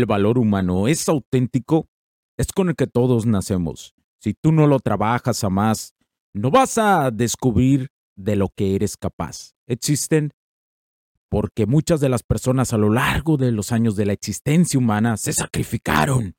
El valor humano es auténtico, es con el que todos nacemos. Si tú no lo trabajas a más, no vas a descubrir de lo que eres capaz. Existen porque muchas de las personas a lo largo de los años de la existencia humana se sacrificaron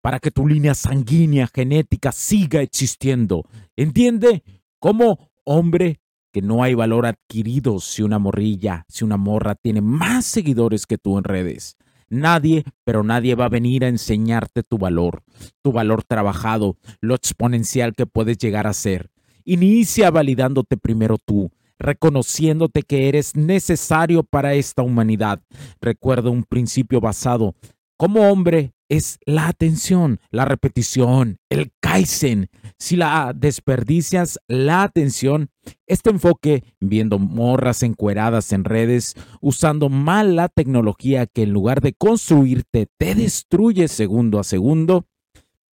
para que tu línea sanguínea genética siga existiendo. ¿Entiende? Como hombre que no hay valor adquirido si una morrilla, si una morra tiene más seguidores que tú en redes. Nadie, pero nadie va a venir a enseñarte tu valor, tu valor trabajado, lo exponencial que puedes llegar a ser. Inicia validándote primero tú, reconociéndote que eres necesario para esta humanidad. Recuerda un principio basado como hombre es la atención, la repetición, el kaizen. Si la desperdicias la atención, este enfoque, viendo morras encueradas en redes, usando mal la tecnología que en lugar de construirte te destruye segundo a segundo,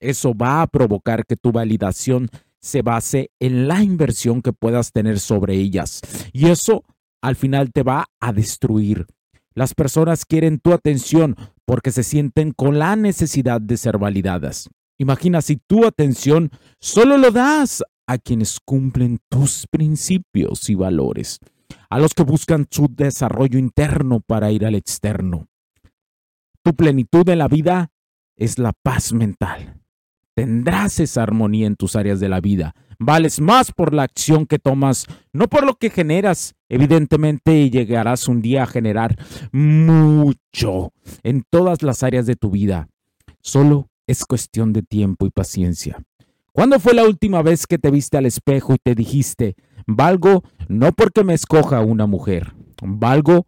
eso va a provocar que tu validación se base en la inversión que puedas tener sobre ellas. Y eso al final te va a destruir. Las personas quieren tu atención porque se sienten con la necesidad de ser validadas. Imagina si tu atención solo lo das a quienes cumplen tus principios y valores, a los que buscan su desarrollo interno para ir al externo. Tu plenitud en la vida es la paz mental. Tendrás esa armonía en tus áreas de la vida. Vales más por la acción que tomas, no por lo que generas. Evidentemente llegarás un día a generar mucho en todas las áreas de tu vida. Solo es cuestión de tiempo y paciencia. ¿Cuándo fue la última vez que te viste al espejo y te dijiste, valgo no porque me escoja una mujer, valgo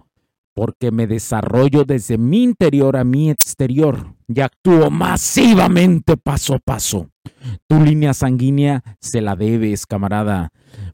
porque me desarrollo desde mi interior a mi exterior y actúo masivamente paso a paso. Tu línea sanguínea se la debes, camarada.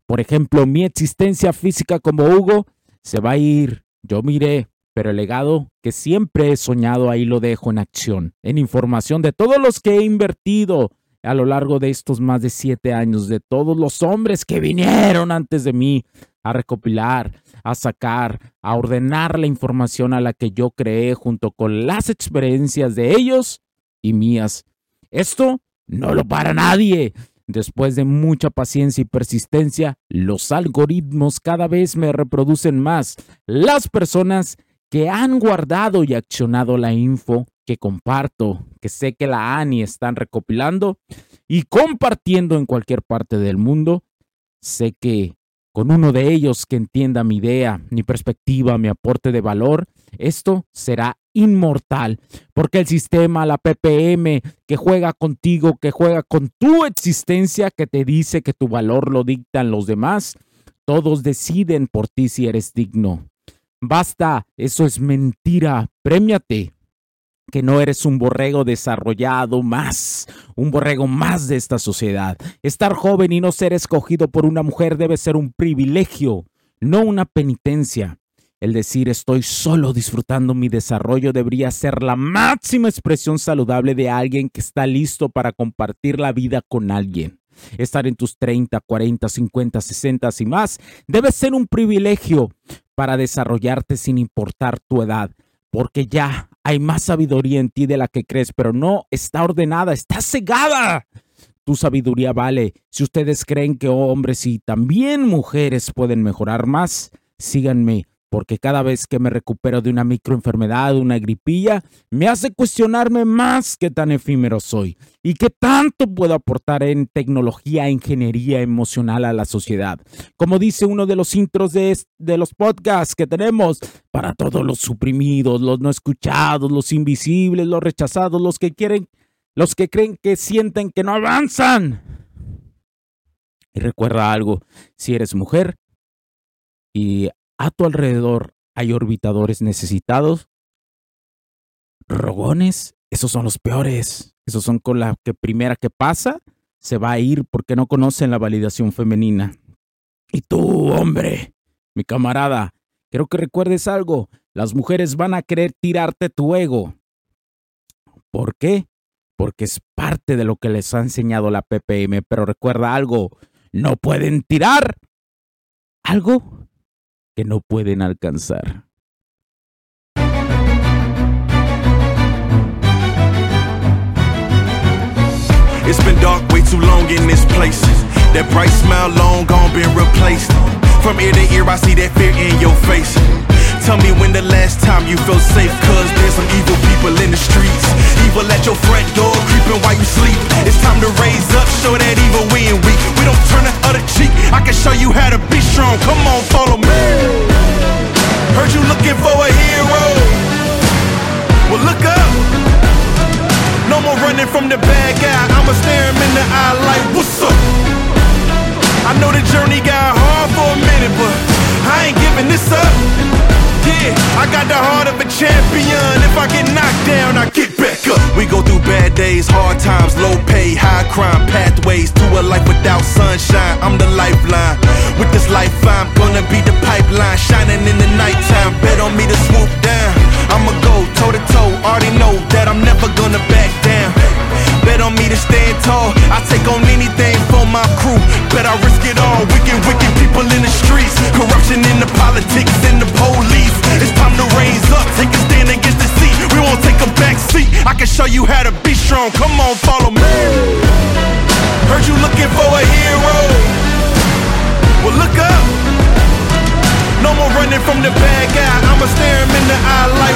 Por ejemplo, mi existencia física como Hugo se va a ir, yo miré, pero el legado que siempre he soñado ahí lo dejo en acción, en información de todos los que he invertido a lo largo de estos más de siete años, de todos los hombres que vinieron antes de mí a recopilar, a sacar, a ordenar la información a la que yo creé junto con las experiencias de ellos y mías. Esto no lo para nadie. Después de mucha paciencia y persistencia, los algoritmos cada vez me reproducen más. Las personas que han guardado y accionado la info que comparto, que sé que la ANI están recopilando y compartiendo en cualquier parte del mundo, sé que con uno de ellos que entienda mi idea, mi perspectiva, mi aporte de valor, esto será inmortal, porque el sistema, la PPM, que juega contigo, que juega con tu existencia, que te dice que tu valor lo dictan los demás, todos deciden por ti si eres digno. Basta, eso es mentira, premiate que no eres un borrego desarrollado más, un borrego más de esta sociedad. Estar joven y no ser escogido por una mujer debe ser un privilegio, no una penitencia. El decir estoy solo disfrutando mi desarrollo debería ser la máxima expresión saludable de alguien que está listo para compartir la vida con alguien. Estar en tus 30, 40, 50, 60 y más debe ser un privilegio para desarrollarte sin importar tu edad porque ya hay más sabiduría en ti de la que crees, pero no está ordenada, está cegada. Tu sabiduría vale. Si ustedes creen que hombres y también mujeres pueden mejorar más, síganme porque cada vez que me recupero de una microenfermedad, una gripilla, me hace cuestionarme más qué tan efímero soy y qué tanto puedo aportar en tecnología ingeniería emocional a la sociedad. Como dice uno de los intros de, de los podcasts que tenemos, para todos los suprimidos, los no escuchados, los invisibles, los rechazados, los que quieren, los que creen que sienten que no avanzan. Y recuerda algo, si eres mujer y a tu alrededor hay orbitadores necesitados, rogones, esos son los peores. Esos son con la que primera que pasa se va a ir porque no conocen la validación femenina. Y tú, hombre, mi camarada, quiero que recuerdes algo. Las mujeres van a querer tirarte tu ego. ¿Por qué? Porque es parte de lo que les ha enseñado la PPM. Pero recuerda algo, no pueden tirar algo que no pueden alcanzar. It's been dark way too long in this place. That bright smile long gone been replaced. From ear to ear, I see that fear in your face. Tell me when the last time you felt safe, cause there's some evil people in the streets. Evil at your front door, creeping while you sleep. We go through bad days, hard times, low pay, high crime, pathways to a life without sunshine. I'm the lifeline. With this life, strong. Come on, follow me. Heard you looking for a hero. Well, look up. No more running from the bad guy. I'ma stare him in the eye like,